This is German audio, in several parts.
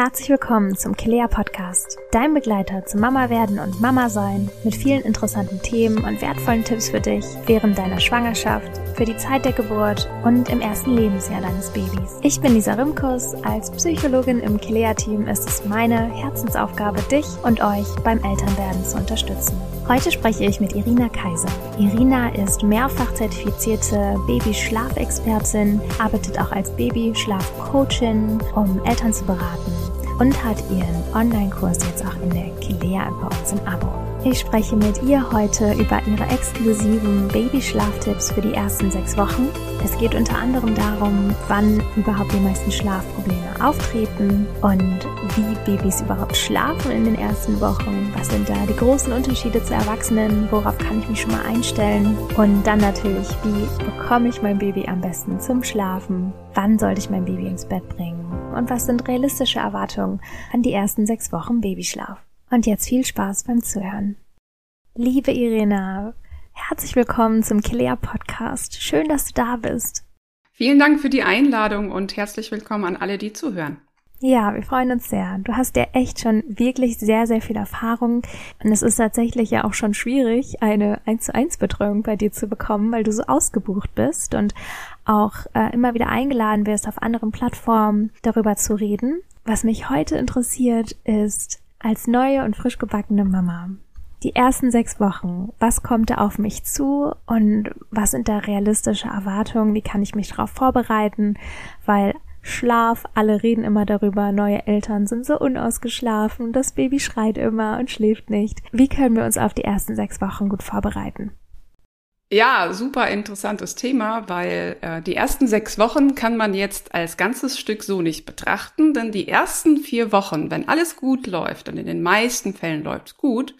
Herzlich willkommen zum Kilea Podcast, dein Begleiter zum Mama werden und Mama sein, mit vielen interessanten Themen und wertvollen Tipps für dich während deiner Schwangerschaft, für die Zeit der Geburt und im ersten Lebensjahr deines Babys. Ich bin Lisa Rimkus. Als Psychologin im Kilea Team ist es meine Herzensaufgabe, dich und euch beim Elternwerden zu unterstützen. Heute spreche ich mit Irina Kaiser. Irina ist mehrfach zertifizierte Babyschlafexpertin, arbeitet auch als Babyschlafcoachin, um Eltern zu beraten und hat ihren Online-Kurs jetzt auch in der Kilea bei uns im Abo. Ich spreche mit ihr heute über ihre exklusiven Babyschlaftipps für die ersten sechs Wochen. Es geht unter anderem darum, wann überhaupt die meisten Schlafprobleme auftreten und wie Babys überhaupt schlafen in den ersten Wochen. Was sind da die großen Unterschiede zu Erwachsenen? Worauf kann ich mich schon mal einstellen? Und dann natürlich, wie bekomme ich mein Baby am besten zum Schlafen? Wann sollte ich mein Baby ins Bett bringen? Und was sind realistische Erwartungen an die ersten sechs Wochen Babyschlaf? Und jetzt viel Spaß beim Zuhören. Liebe Irena, herzlich willkommen zum Kilea Podcast. Schön, dass du da bist. Vielen Dank für die Einladung und herzlich willkommen an alle, die zuhören. Ja, wir freuen uns sehr. Du hast ja echt schon wirklich sehr, sehr viel Erfahrung. Und es ist tatsächlich ja auch schon schwierig, eine 1 zu 1 Betreuung bei dir zu bekommen, weil du so ausgebucht bist und auch äh, immer wieder eingeladen wirst, auf anderen Plattformen darüber zu reden. Was mich heute interessiert, ist, als neue und frisch gebackene Mama. Die ersten sechs Wochen, was kommt da auf mich zu und was sind da realistische Erwartungen? Wie kann ich mich darauf vorbereiten? Weil Schlaf, alle reden immer darüber, neue Eltern sind so unausgeschlafen, das Baby schreit immer und schläft nicht. Wie können wir uns auf die ersten sechs Wochen gut vorbereiten? Ja, super interessantes Thema, weil äh, die ersten sechs Wochen kann man jetzt als ganzes Stück so nicht betrachten, denn die ersten vier Wochen, wenn alles gut läuft, und in den meisten Fällen läuft gut,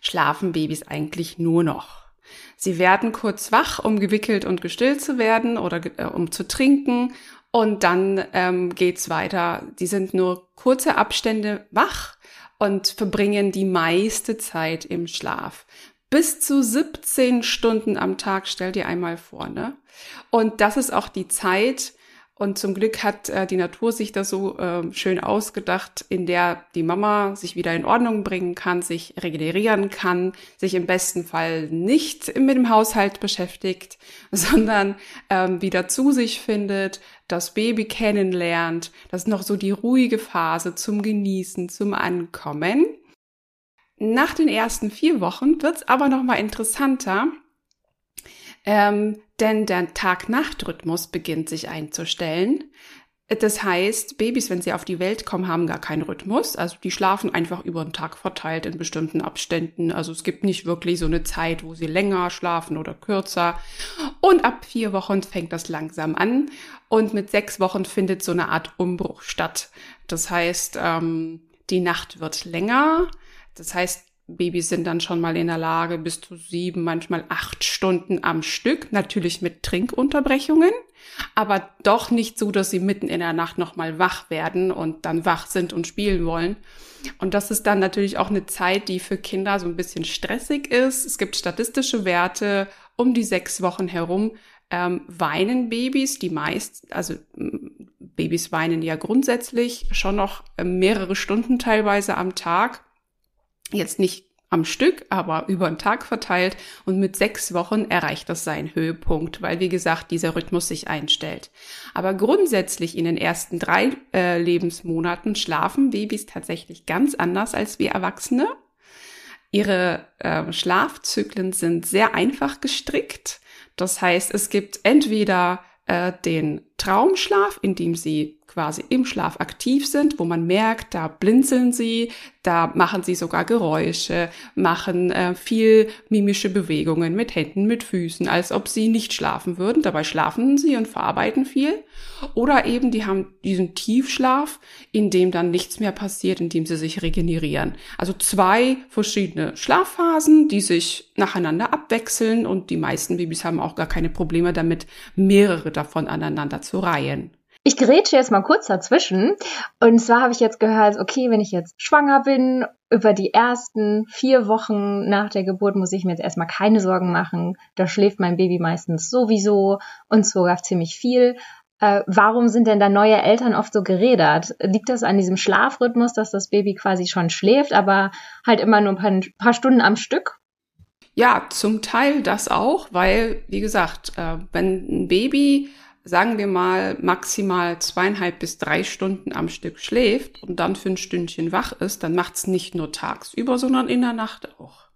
schlafen Babys eigentlich nur noch. Sie werden kurz wach, um gewickelt und gestillt zu werden oder äh, um zu trinken und dann ähm, geht's weiter. Die sind nur kurze Abstände wach und verbringen die meiste Zeit im Schlaf bis zu 17 Stunden am Tag, stell dir einmal vor, ne? Und das ist auch die Zeit, und zum Glück hat äh, die Natur sich das so äh, schön ausgedacht, in der die Mama sich wieder in Ordnung bringen kann, sich regenerieren kann, sich im besten Fall nicht mit dem Haushalt beschäftigt, sondern ähm, wieder zu sich findet, das Baby kennenlernt. Das ist noch so die ruhige Phase zum Genießen, zum Ankommen. Nach den ersten vier Wochen wird's aber noch mal interessanter, ähm, denn der Tag-Nacht-Rhythmus beginnt sich einzustellen. Das heißt, Babys, wenn sie auf die Welt kommen, haben gar keinen Rhythmus. Also die schlafen einfach über den Tag verteilt in bestimmten Abständen. Also es gibt nicht wirklich so eine Zeit, wo sie länger schlafen oder kürzer. Und ab vier Wochen fängt das langsam an. Und mit sechs Wochen findet so eine Art Umbruch statt. Das heißt, ähm, die Nacht wird länger. Das heißt, Babys sind dann schon mal in der Lage, bis zu sieben, manchmal acht Stunden am Stück, natürlich mit Trinkunterbrechungen, aber doch nicht so, dass sie mitten in der Nacht nochmal wach werden und dann wach sind und spielen wollen. Und das ist dann natürlich auch eine Zeit, die für Kinder so ein bisschen stressig ist. Es gibt statistische Werte um die sechs Wochen herum. Ähm, weinen Babys, die meist, also Babys weinen ja grundsätzlich schon noch mehrere Stunden teilweise am Tag Jetzt nicht am Stück, aber über den Tag verteilt und mit sechs Wochen erreicht das seinen Höhepunkt, weil wie gesagt dieser Rhythmus sich einstellt. Aber grundsätzlich in den ersten drei äh, Lebensmonaten schlafen Babys tatsächlich ganz anders als wir Erwachsene. Ihre äh, Schlafzyklen sind sehr einfach gestrickt. Das heißt, es gibt entweder äh, den Traumschlaf, in dem sie quasi im Schlaf aktiv sind, wo man merkt, da blinzeln sie, da machen sie sogar Geräusche, machen äh, viel mimische Bewegungen mit Händen, mit Füßen, als ob sie nicht schlafen würden. Dabei schlafen sie und verarbeiten viel. Oder eben, die haben diesen Tiefschlaf, in dem dann nichts mehr passiert, in dem sie sich regenerieren. Also zwei verschiedene Schlafphasen, die sich nacheinander abwechseln und die meisten Babys haben auch gar keine Probleme damit, mehrere davon aneinander zu reihen. Ich grätsche jetzt mal kurz dazwischen. Und zwar habe ich jetzt gehört, okay, wenn ich jetzt schwanger bin, über die ersten vier Wochen nach der Geburt muss ich mir jetzt erstmal keine Sorgen machen. Da schläft mein Baby meistens sowieso und sogar ziemlich viel. Äh, warum sind denn da neue Eltern oft so gerädert? Liegt das an diesem Schlafrhythmus, dass das Baby quasi schon schläft, aber halt immer nur ein paar, paar Stunden am Stück? Ja, zum Teil das auch, weil, wie gesagt, äh, wenn ein Baby sagen wir mal, maximal zweieinhalb bis drei Stunden am Stück schläft und dann für ein Stündchen wach ist, dann macht's nicht nur tagsüber, sondern in der Nacht auch.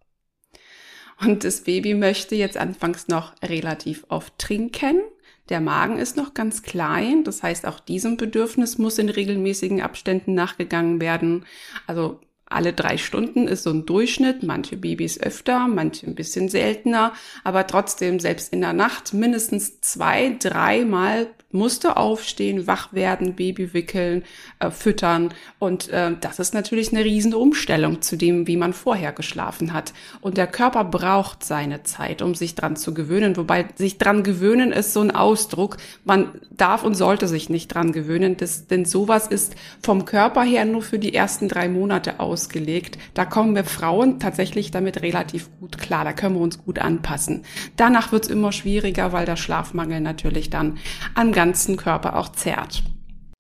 Und das Baby möchte jetzt anfangs noch relativ oft trinken. Der Magen ist noch ganz klein, das heißt, auch diesem Bedürfnis muss in regelmäßigen Abständen nachgegangen werden. Also alle drei Stunden ist so ein Durchschnitt, manche Babys öfter, manche ein bisschen seltener, aber trotzdem selbst in der Nacht mindestens zwei, dreimal musste aufstehen, wach werden, Baby wickeln, äh, füttern. Und äh, das ist natürlich eine riesen Umstellung zu dem, wie man vorher geschlafen hat. Und der Körper braucht seine Zeit, um sich dran zu gewöhnen. Wobei sich dran gewöhnen ist so ein Ausdruck. Man darf und sollte sich nicht dran gewöhnen, das, denn sowas ist vom Körper her nur für die ersten drei Monate ausgelegt. Da kommen wir Frauen tatsächlich damit relativ gut klar. Da können wir uns gut anpassen. Danach wird es immer schwieriger, weil der Schlafmangel natürlich dann an ganzen Körper auch zerrt.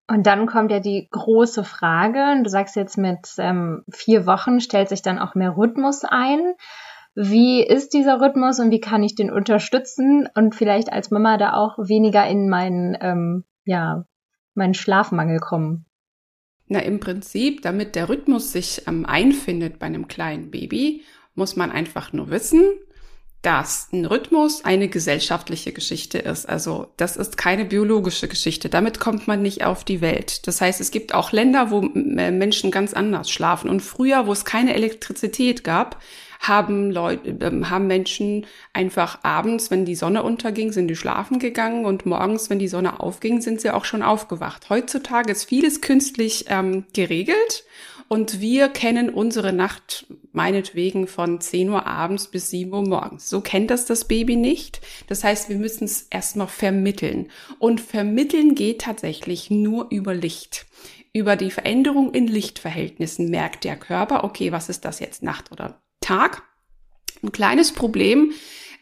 Und dann kommt ja die große Frage, du sagst jetzt mit ähm, vier Wochen stellt sich dann auch mehr Rhythmus ein. Wie ist dieser Rhythmus und wie kann ich den unterstützen und vielleicht als Mama da auch weniger in meinen, ähm, ja, meinen Schlafmangel kommen? Na, im Prinzip, damit der Rhythmus sich ähm, einfindet bei einem kleinen Baby, muss man einfach nur wissen, dass ein Rhythmus eine gesellschaftliche Geschichte ist. Also das ist keine biologische Geschichte. Damit kommt man nicht auf die Welt. Das heißt, es gibt auch Länder, wo Menschen ganz anders schlafen. Und früher, wo es keine Elektrizität gab, haben Leute, äh, haben Menschen einfach abends, wenn die Sonne unterging, sind die schlafen gegangen und morgens, wenn die Sonne aufging, sind sie auch schon aufgewacht. Heutzutage ist vieles künstlich ähm, geregelt und wir kennen unsere Nacht meinetwegen von 10 Uhr abends bis 7 Uhr morgens. So kennt das das Baby nicht. Das heißt, wir müssen es erstmal vermitteln. Und vermitteln geht tatsächlich nur über Licht. Über die Veränderung in Lichtverhältnissen merkt der Körper, okay, was ist das jetzt Nacht oder Tag? Ein kleines Problem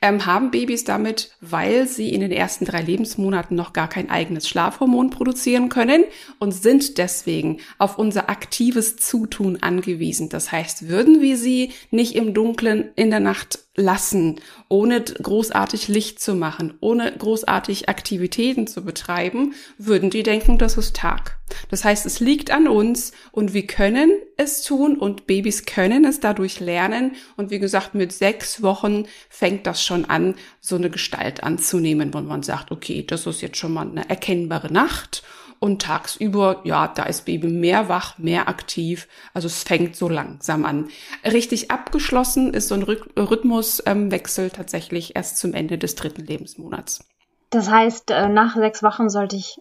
ähm, haben Babys damit, weil sie in den ersten drei Lebensmonaten noch gar kein eigenes Schlafhormon produzieren können und sind deswegen auf unser aktives Zutun angewiesen. Das heißt, würden wir sie nicht im Dunkeln in der Nacht lassen, ohne großartig Licht zu machen, ohne großartig Aktivitäten zu betreiben, würden die denken, das ist Tag. Das heißt, es liegt an uns und wir können es tun und Babys können es dadurch lernen. Und wie gesagt, mit sechs Wochen fängt das schon an, so eine Gestalt anzunehmen, wo man sagt, okay, das ist jetzt schon mal eine erkennbare Nacht und tagsüber, ja, da ist Baby mehr wach, mehr aktiv. Also es fängt so langsam an. Richtig abgeschlossen ist so ein Rhythmuswechsel tatsächlich erst zum Ende des dritten Lebensmonats. Das heißt, äh, nach sechs Wochen sollte ich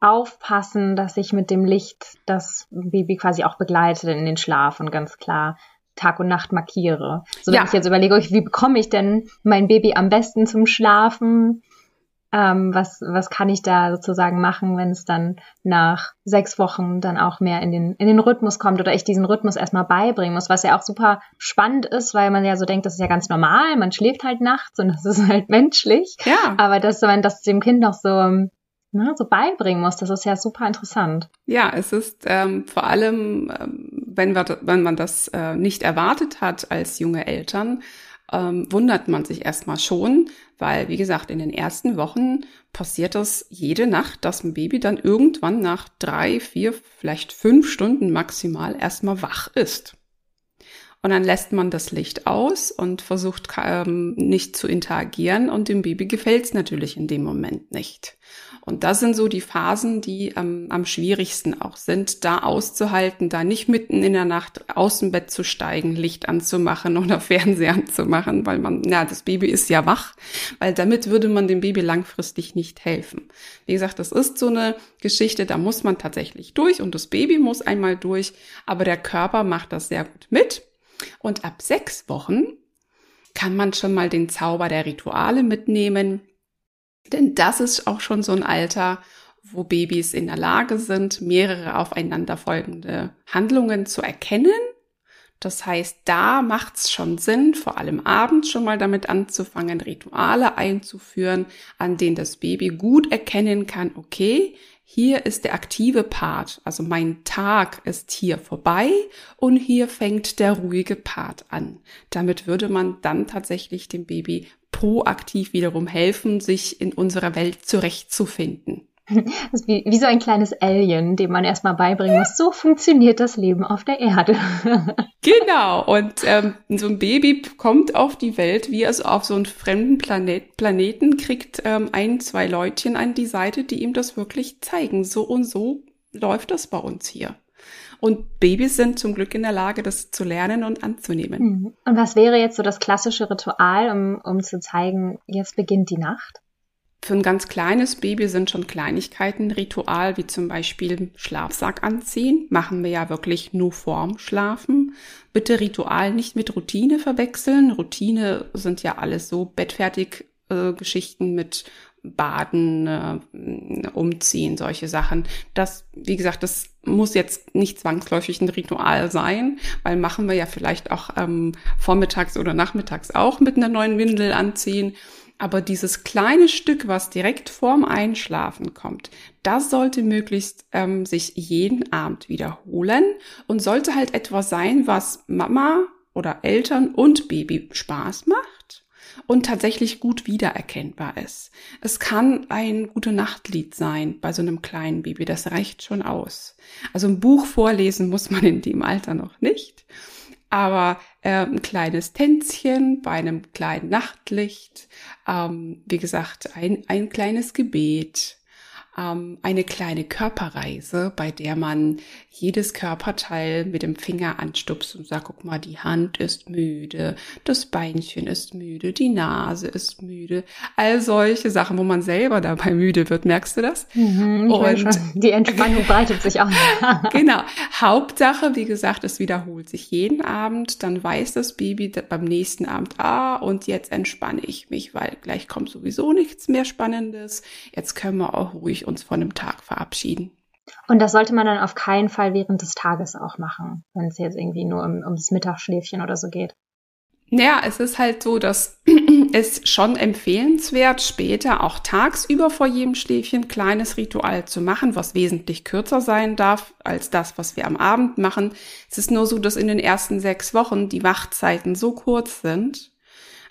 aufpassen, dass ich mit dem Licht das Baby quasi auch begleite in den Schlaf und ganz klar Tag und Nacht markiere. So wenn ja. ich jetzt überlege, wie bekomme ich denn mein Baby am besten zum Schlafen? Ähm, was, was kann ich da sozusagen machen, wenn es dann nach sechs Wochen dann auch mehr in den, in den Rhythmus kommt oder ich diesen Rhythmus erstmal beibringen muss, was ja auch super spannend ist, weil man ja so denkt, das ist ja ganz normal, man schläft halt nachts und das ist halt menschlich. Ja. Aber dass man das dem Kind noch so ne, so beibringen muss. Das ist ja super interessant. Ja, es ist ähm, vor allem, ähm, wenn, wir, wenn man das äh, nicht erwartet hat als junge Eltern, ähm, wundert man sich erstmal schon, weil, wie gesagt, in den ersten Wochen passiert das jede Nacht, dass ein Baby dann irgendwann nach drei, vier, vielleicht fünf Stunden maximal erstmal wach ist. Und dann lässt man das Licht aus und versucht ähm, nicht zu interagieren und dem Baby gefällt es natürlich in dem Moment nicht. Und das sind so die Phasen, die ähm, am schwierigsten auch sind, da auszuhalten, da nicht mitten in der Nacht aus dem Bett zu steigen, Licht anzumachen oder Fernseher anzumachen, weil man, ja, das Baby ist ja wach, weil damit würde man dem Baby langfristig nicht helfen. Wie gesagt, das ist so eine Geschichte, da muss man tatsächlich durch und das Baby muss einmal durch, aber der Körper macht das sehr gut mit. Und ab sechs Wochen kann man schon mal den Zauber der Rituale mitnehmen. Denn das ist auch schon so ein Alter, wo Babys in der Lage sind, mehrere aufeinanderfolgende Handlungen zu erkennen. Das heißt, da macht es schon Sinn, vor allem abends schon mal damit anzufangen, Rituale einzuführen, an denen das Baby gut erkennen kann, okay, hier ist der aktive Part, also mein Tag ist hier vorbei und hier fängt der ruhige Part an. Damit würde man dann tatsächlich dem Baby proaktiv wiederum helfen, sich in unserer Welt zurechtzufinden. Das ist wie, wie so ein kleines Alien, dem man erstmal beibringen muss, so funktioniert das Leben auf der Erde. genau, und ähm, so ein Baby kommt auf die Welt, wie es auf so einen fremden Planet, Planeten, kriegt ähm, ein, zwei Leutchen an die Seite, die ihm das wirklich zeigen. So und so läuft das bei uns hier. Und Babys sind zum Glück in der Lage, das zu lernen und anzunehmen. Mhm. Und was wäre jetzt so das klassische Ritual, um, um zu zeigen, jetzt beginnt die Nacht? Für ein ganz kleines Baby sind schon Kleinigkeiten Ritual, wie zum Beispiel Schlafsack anziehen. Machen wir ja wirklich nur vorm Schlafen. Bitte Ritual nicht mit Routine verwechseln. Routine sind ja alles so bettfertig äh, Geschichten mit Baden, äh, Umziehen, solche Sachen. Das, wie gesagt, das muss jetzt nicht zwangsläufig ein Ritual sein, weil machen wir ja vielleicht auch ähm, vormittags oder nachmittags auch mit einer neuen Windel anziehen. Aber dieses kleine Stück, was direkt vorm Einschlafen kommt, das sollte möglichst ähm, sich jeden Abend wiederholen und sollte halt etwas sein, was Mama oder Eltern und Baby Spaß macht und tatsächlich gut wiedererkennbar ist. Es kann ein gute Nachtlied sein bei so einem kleinen Baby, das reicht schon aus. Also ein Buch vorlesen muss man in dem Alter noch nicht aber äh, ein kleines Tänzchen bei einem kleinen Nachtlicht, ähm, wie gesagt, ein, ein kleines Gebet, ähm, eine kleine Körperreise, bei der man jedes Körperteil mit dem Finger anstupst und sagt, guck mal, die Hand ist müde, das Beinchen ist müde, die Nase ist müde. All solche Sachen, wo man selber dabei müde wird, merkst du das? Mhm, und die Entspannung breitet sich auch. genau. Hauptsache, wie gesagt, es wiederholt sich jeden Abend, dann weiß das Baby beim nächsten Abend, ah, und jetzt entspanne ich mich, weil gleich kommt sowieso nichts mehr Spannendes. Jetzt können wir auch ruhig uns von dem Tag verabschieden. Und das sollte man dann auf keinen Fall während des Tages auch machen, wenn es jetzt irgendwie nur um, ums Mittagsschläfchen oder so geht. Naja, es ist halt so, dass es schon empfehlenswert, später auch tagsüber vor jedem Schläfchen kleines Ritual zu machen, was wesentlich kürzer sein darf als das, was wir am Abend machen. Es ist nur so, dass in den ersten sechs Wochen die Wachzeiten so kurz sind,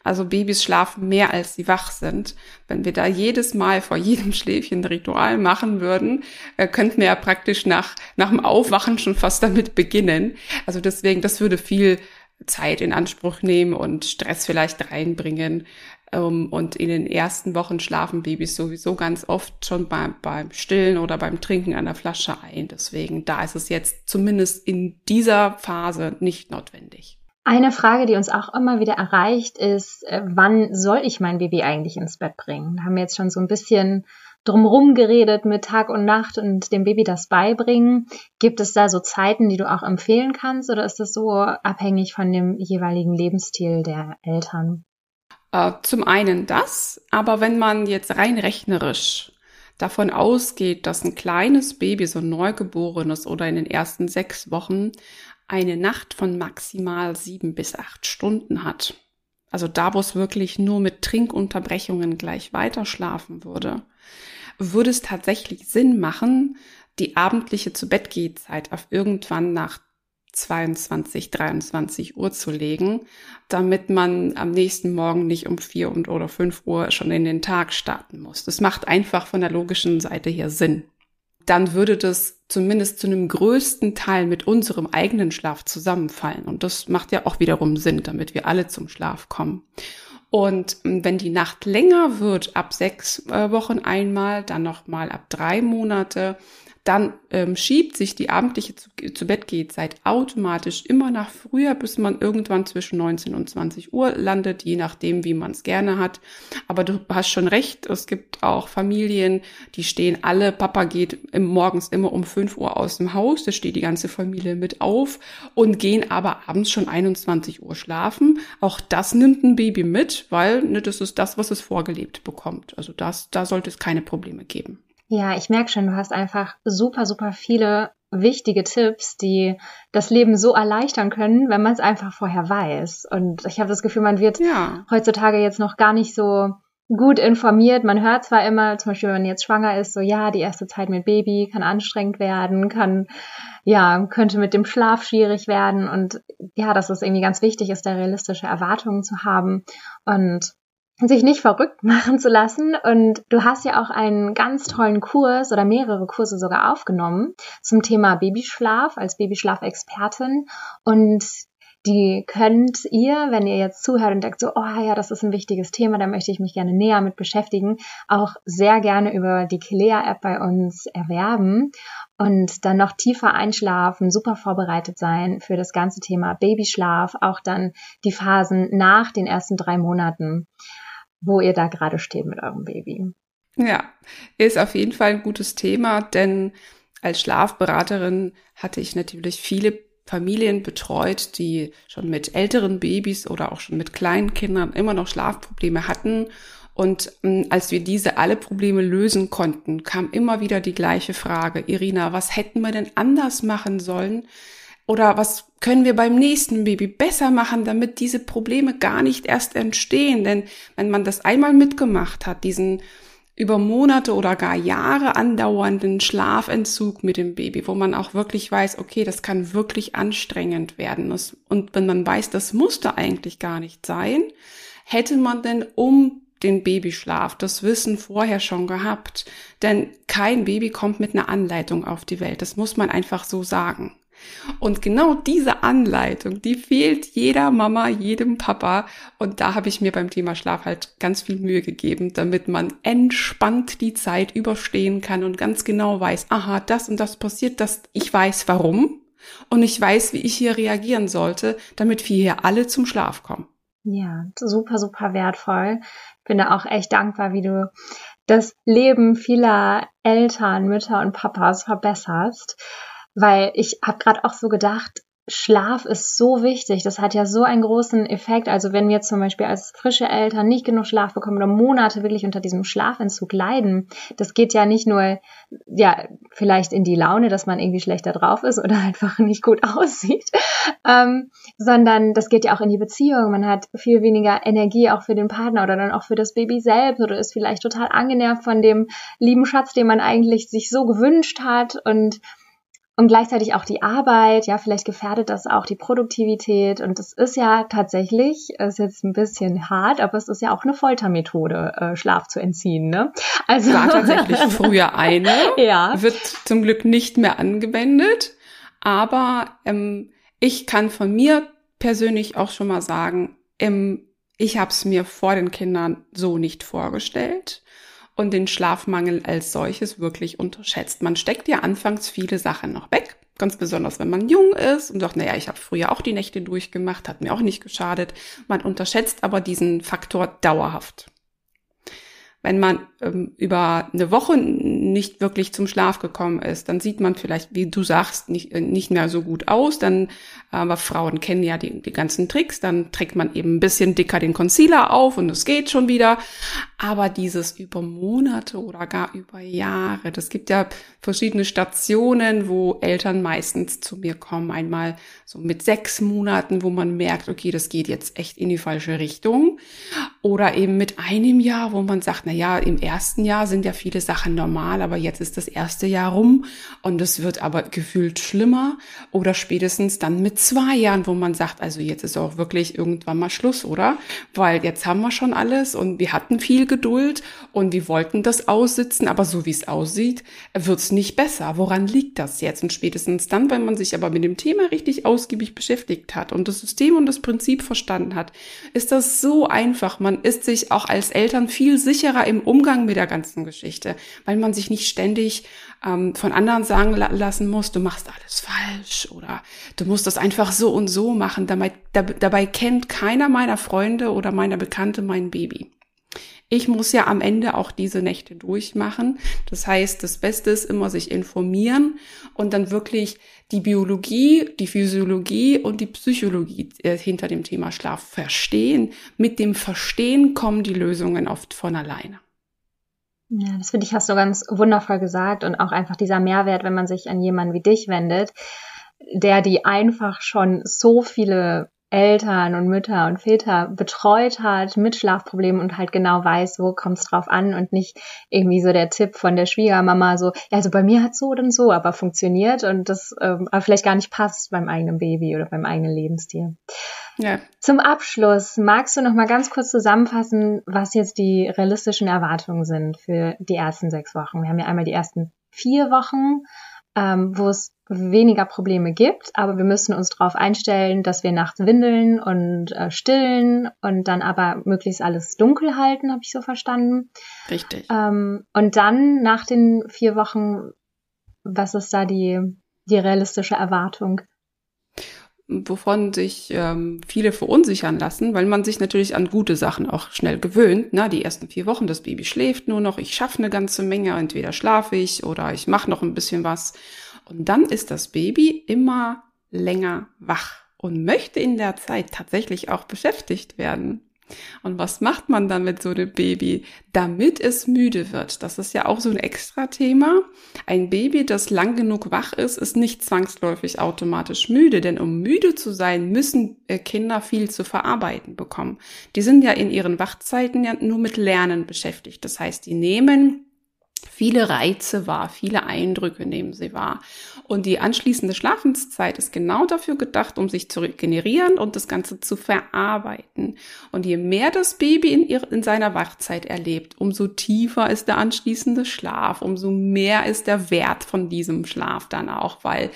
also Babys schlafen mehr, als sie wach sind. Wenn wir da jedes Mal vor jedem Schläfchen ein Ritual machen würden, äh, könnten wir ja praktisch nach, nach dem Aufwachen schon fast damit beginnen. Also deswegen, das würde viel Zeit in Anspruch nehmen und Stress vielleicht reinbringen. Um, und in den ersten Wochen schlafen Babys sowieso ganz oft schon beim, beim Stillen oder beim Trinken einer Flasche ein. Deswegen, da ist es jetzt zumindest in dieser Phase nicht notwendig. Eine Frage, die uns auch immer wieder erreicht, ist, äh, wann soll ich mein Baby eigentlich ins Bett bringen? Da haben wir jetzt schon so ein bisschen drumherum geredet mit Tag und Nacht und dem Baby das beibringen. Gibt es da so Zeiten, die du auch empfehlen kannst oder ist das so abhängig von dem jeweiligen Lebensstil der Eltern? Äh, zum einen das, aber wenn man jetzt rein rechnerisch davon ausgeht, dass ein kleines Baby, so ein Neugeborenes oder in den ersten sechs Wochen eine Nacht von maximal sieben bis acht Stunden hat, also da, wo es wirklich nur mit Trinkunterbrechungen gleich weiter schlafen würde, würde es tatsächlich Sinn machen, die abendliche zu Bett Zeit auf irgendwann nach 22, 23 Uhr zu legen, damit man am nächsten Morgen nicht um vier oder fünf Uhr schon in den Tag starten muss. Das macht einfach von der logischen Seite her Sinn dann würde das zumindest zu einem größten Teil mit unserem eigenen Schlaf zusammenfallen. Und das macht ja auch wiederum Sinn, damit wir alle zum Schlaf kommen. Und ähm, wenn die Nacht länger wird, ab sechs äh, Wochen einmal, dann nochmal ab drei Monate, dann ähm, schiebt sich die abendliche zu, zu Bett geht Zeit automatisch immer nach früher, bis man irgendwann zwischen 19 und 20 Uhr landet, je nachdem, wie man es gerne hat. Aber du hast schon recht, es gibt auch Familien, die stehen alle, Papa geht im, morgens immer um 5 Uhr aus dem Haus, da steht die ganze Familie mit auf und gehen aber abends schon 21 Uhr schlafen. Auch das nimmt ein Baby mit, weil ne, das ist das, was es vorgelebt bekommt. Also das, da sollte es keine Probleme geben. Ja, ich merke schon, du hast einfach super, super viele wichtige Tipps, die das Leben so erleichtern können, wenn man es einfach vorher weiß. Und ich habe das Gefühl, man wird ja. heutzutage jetzt noch gar nicht so gut informiert. Man hört zwar immer, zum Beispiel, wenn man jetzt schwanger ist, so ja, die erste Zeit mit Baby kann anstrengend werden, kann, ja, könnte mit dem Schlaf schwierig werden und ja, dass es irgendwie ganz wichtig ist, da realistische Erwartungen zu haben. Und sich nicht verrückt machen zu lassen. Und du hast ja auch einen ganz tollen Kurs oder mehrere Kurse sogar aufgenommen zum Thema Babyschlaf als Babyschlafexpertin. Und die könnt ihr, wenn ihr jetzt zuhört und denkt so, oh ja, das ist ein wichtiges Thema, da möchte ich mich gerne näher mit beschäftigen, auch sehr gerne über die Kilea-App bei uns erwerben und dann noch tiefer einschlafen, super vorbereitet sein für das ganze Thema Babyschlaf, auch dann die Phasen nach den ersten drei Monaten wo ihr da gerade steht mit eurem Baby. Ja, ist auf jeden Fall ein gutes Thema, denn als Schlafberaterin hatte ich natürlich viele Familien betreut, die schon mit älteren Babys oder auch schon mit kleinen Kindern immer noch Schlafprobleme hatten. Und mh, als wir diese alle Probleme lösen konnten, kam immer wieder die gleiche Frage, Irina, was hätten wir denn anders machen sollen? Oder was können wir beim nächsten Baby besser machen, damit diese Probleme gar nicht erst entstehen? Denn wenn man das einmal mitgemacht hat, diesen über Monate oder gar Jahre andauernden Schlafentzug mit dem Baby, wo man auch wirklich weiß, okay, das kann wirklich anstrengend werden. Und wenn man weiß, das musste eigentlich gar nicht sein, hätte man denn um den Babyschlaf, das Wissen vorher schon gehabt. Denn kein Baby kommt mit einer Anleitung auf die Welt. Das muss man einfach so sagen. Und genau diese Anleitung, die fehlt jeder Mama, jedem Papa. Und da habe ich mir beim Thema Schlaf halt ganz viel Mühe gegeben, damit man entspannt die Zeit überstehen kann und ganz genau weiß, aha, das und das passiert, dass ich weiß warum und ich weiß, wie ich hier reagieren sollte, damit wir hier alle zum Schlaf kommen. Ja, super, super wertvoll. Bin da auch echt dankbar, wie du das Leben vieler Eltern, Mütter und Papas verbesserst weil ich habe gerade auch so gedacht, Schlaf ist so wichtig. Das hat ja so einen großen Effekt. Also wenn wir zum Beispiel als frische Eltern nicht genug Schlaf bekommen oder Monate wirklich unter diesem Schlafentzug leiden, das geht ja nicht nur, ja, vielleicht in die Laune, dass man irgendwie schlechter drauf ist oder einfach nicht gut aussieht, ähm, sondern das geht ja auch in die Beziehung. Man hat viel weniger Energie auch für den Partner oder dann auch für das Baby selbst oder ist vielleicht total angenervt von dem lieben Schatz, den man eigentlich sich so gewünscht hat und und gleichzeitig auch die Arbeit, ja, vielleicht gefährdet das auch die Produktivität. Und es ist ja tatsächlich, ist jetzt ein bisschen hart, aber es ist ja auch eine Foltermethode, äh, Schlaf zu entziehen. Ne? Also war tatsächlich früher eine, ja. wird zum Glück nicht mehr angewendet. Aber ähm, ich kann von mir persönlich auch schon mal sagen, ähm, ich habe es mir vor den Kindern so nicht vorgestellt und den Schlafmangel als solches wirklich unterschätzt. Man steckt ja anfangs viele Sachen noch weg, ganz besonders wenn man jung ist und sagt, naja, ich habe früher auch die Nächte durchgemacht, hat mir auch nicht geschadet. Man unterschätzt aber diesen Faktor dauerhaft. Wenn man ähm, über eine Woche nicht wirklich zum Schlaf gekommen ist, dann sieht man vielleicht, wie du sagst, nicht, äh, nicht mehr so gut aus. Dann, aber Frauen kennen ja die, die ganzen Tricks. Dann trägt man eben ein bisschen dicker den Concealer auf und es geht schon wieder. Aber dieses über Monate oder gar über Jahre, das gibt ja verschiedene Stationen, wo Eltern meistens zu mir kommen. Einmal so mit sechs Monaten, wo man merkt, okay, das geht jetzt echt in die falsche Richtung. Oder eben mit einem Jahr, wo man sagt, na ja, im ersten Jahr sind ja viele Sachen normal normal, aber jetzt ist das erste Jahr rum und es wird aber gefühlt schlimmer oder spätestens dann mit zwei Jahren, wo man sagt, also jetzt ist auch wirklich irgendwann mal Schluss, oder? Weil jetzt haben wir schon alles und wir hatten viel Geduld und wir wollten das aussitzen, aber so wie es aussieht, wird es nicht besser. Woran liegt das jetzt? Und spätestens dann, wenn man sich aber mit dem Thema richtig ausgiebig beschäftigt hat und das System und das Prinzip verstanden hat, ist das so einfach. Man ist sich auch als Eltern viel sicherer im Umgang mit der ganzen Geschichte, weil man sich nicht ständig ähm, von anderen sagen la lassen muss, du machst alles falsch oder du musst das einfach so und so machen. Dabei, dabei kennt keiner meiner Freunde oder meiner Bekannte mein Baby. Ich muss ja am Ende auch diese Nächte durchmachen. Das heißt, das Beste ist immer sich informieren und dann wirklich die Biologie, die Physiologie und die Psychologie äh, hinter dem Thema Schlaf verstehen. Mit dem Verstehen kommen die Lösungen oft von alleine. Ja, das finde ich hast du ganz wundervoll gesagt und auch einfach dieser Mehrwert, wenn man sich an jemanden wie dich wendet, der die einfach schon so viele Eltern und Mütter und Väter betreut hat mit Schlafproblemen und halt genau weiß, wo kommt es drauf an und nicht irgendwie so der Tipp von der Schwiegermama so, ja, also bei mir hat so und so, aber funktioniert und das ähm, aber vielleicht gar nicht passt beim eigenen Baby oder beim eigenen Lebenstier. Ja. Zum Abschluss magst du noch mal ganz kurz zusammenfassen, was jetzt die realistischen Erwartungen sind für die ersten sechs Wochen. Wir haben ja einmal die ersten vier Wochen, ähm, wo es weniger Probleme gibt, aber wir müssen uns darauf einstellen, dass wir nachts windeln und äh, stillen und dann aber möglichst alles dunkel halten, habe ich so verstanden. Richtig. Ähm, und dann nach den vier Wochen, was ist da die, die realistische Erwartung? Wovon sich ähm, viele verunsichern lassen, weil man sich natürlich an gute Sachen auch schnell gewöhnt. Na, die ersten vier Wochen, das Baby schläft nur noch, ich schaffe eine ganze Menge, entweder schlafe ich oder ich mache noch ein bisschen was. Und dann ist das Baby immer länger wach und möchte in der Zeit tatsächlich auch beschäftigt werden. Und was macht man dann mit so einem Baby, damit es müde wird? Das ist ja auch so ein extra Thema. Ein Baby, das lang genug wach ist, ist nicht zwangsläufig automatisch müde, denn um müde zu sein, müssen äh, Kinder viel zu verarbeiten bekommen. Die sind ja in ihren Wachzeiten ja nur mit Lernen beschäftigt. Das heißt, die nehmen viele Reize wahr, viele Eindrücke nehmen sie wahr. Und die anschließende Schlafenszeit ist genau dafür gedacht, um sich zu regenerieren und das Ganze zu verarbeiten. Und je mehr das Baby in, ihr, in seiner Wachzeit erlebt, umso tiefer ist der anschließende Schlaf, umso mehr ist der Wert von diesem Schlaf dann auch, weil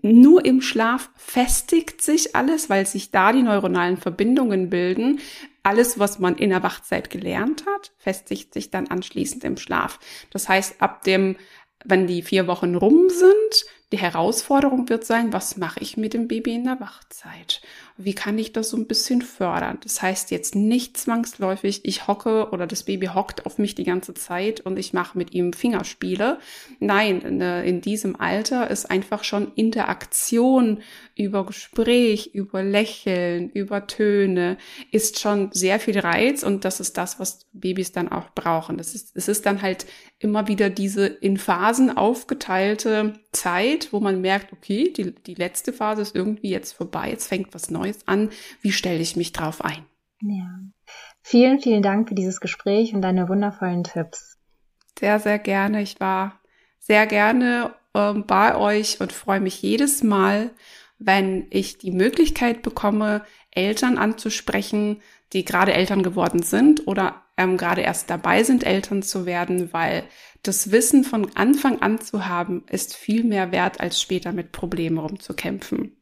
nur im Schlaf festigt sich alles, weil sich da die neuronalen Verbindungen bilden, alles, was man in der Wachzeit gelernt hat, festigt sich dann anschließend im Schlaf. Das heißt, ab dem, wenn die vier Wochen rum sind, die Herausforderung wird sein, was mache ich mit dem Baby in der Wachzeit? Wie kann ich das so ein bisschen fördern? Das heißt jetzt nicht zwangsläufig, ich hocke oder das Baby hockt auf mich die ganze Zeit und ich mache mit ihm Fingerspiele. Nein, in diesem Alter ist einfach schon Interaktion über Gespräch, über Lächeln, über Töne, ist schon sehr viel Reiz und das ist das, was Babys dann auch brauchen. Das ist, es ist dann halt immer wieder diese in Phasen aufgeteilte Zeit, wo man merkt, okay, die, die letzte Phase ist irgendwie jetzt vorbei, jetzt fängt was Neues an. Wie stelle ich mich drauf ein? Ja. Vielen, vielen Dank für dieses Gespräch und deine wundervollen Tipps. Sehr, sehr gerne. Ich war sehr gerne ähm, bei euch und freue mich jedes Mal, wenn ich die Möglichkeit bekomme, Eltern anzusprechen, die gerade Eltern geworden sind oder ähm, gerade erst dabei sind, Eltern zu werden, weil das Wissen von Anfang an zu haben, ist viel mehr wert, als später mit Problemen rumzukämpfen.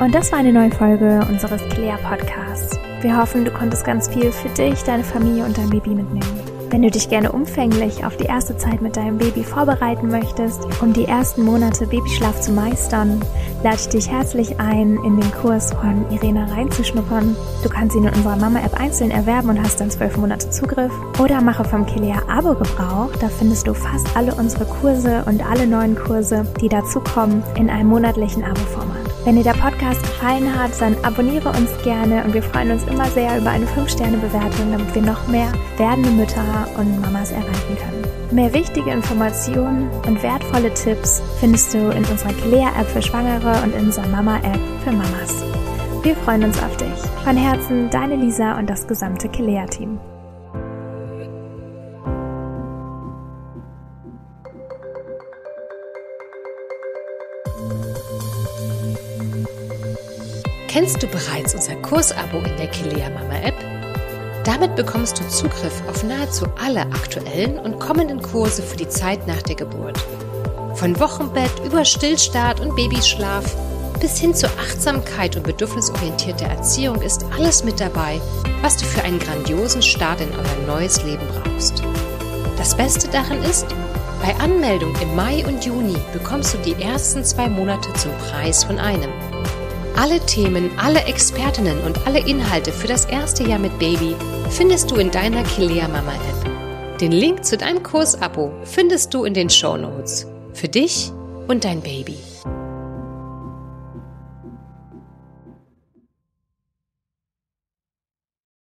Und das war eine neue Folge unseres Claire Podcasts. Wir hoffen, du konntest ganz viel für dich, deine Familie und dein Baby mitnehmen. Wenn du dich gerne umfänglich auf die erste Zeit mit deinem Baby vorbereiten möchtest, um die ersten Monate Babyschlaf zu meistern, lade ich dich herzlich ein, in den Kurs von Irena reinzuschnuppern. Du kannst ihn in unserer Mama-App einzeln erwerben und hast dann zwölf Monate Zugriff. Oder mache vom Kilea Abo Gebrauch. Da findest du fast alle unsere Kurse und alle neuen Kurse, die dazukommen, in einem monatlichen Abo-Format. Wenn dir der Podcast gefallen hat, dann abonniere uns gerne und wir freuen uns immer sehr über eine 5-Sterne-Bewertung, damit wir noch mehr werdende Mütter und Mamas erreichen können. Mehr wichtige Informationen und wertvolle Tipps findest du in unserer Claire-App für Schwangere und in unserer Mama-App für Mamas. Wir freuen uns auf dich. Von Herzen, deine Lisa und das gesamte Kilea-Team. Kennst du bereits unser Kursabo in der Kilea Mama App? Damit bekommst du Zugriff auf nahezu alle aktuellen und kommenden Kurse für die Zeit nach der Geburt. Von Wochenbett über Stillstart und Babyschlaf bis hin zur Achtsamkeit und bedürfnisorientierter Erziehung ist alles mit dabei, was du für einen grandiosen Start in euer neues Leben brauchst. Das Beste daran ist, bei Anmeldung im Mai und Juni bekommst du die ersten zwei Monate zum Preis von einem. Alle Themen, alle Expertinnen und alle Inhalte für das erste Jahr mit Baby findest du in deiner Kilea Mama App. Den Link zu deinem Kursabo findest du in den Show Notes. Für dich und dein Baby.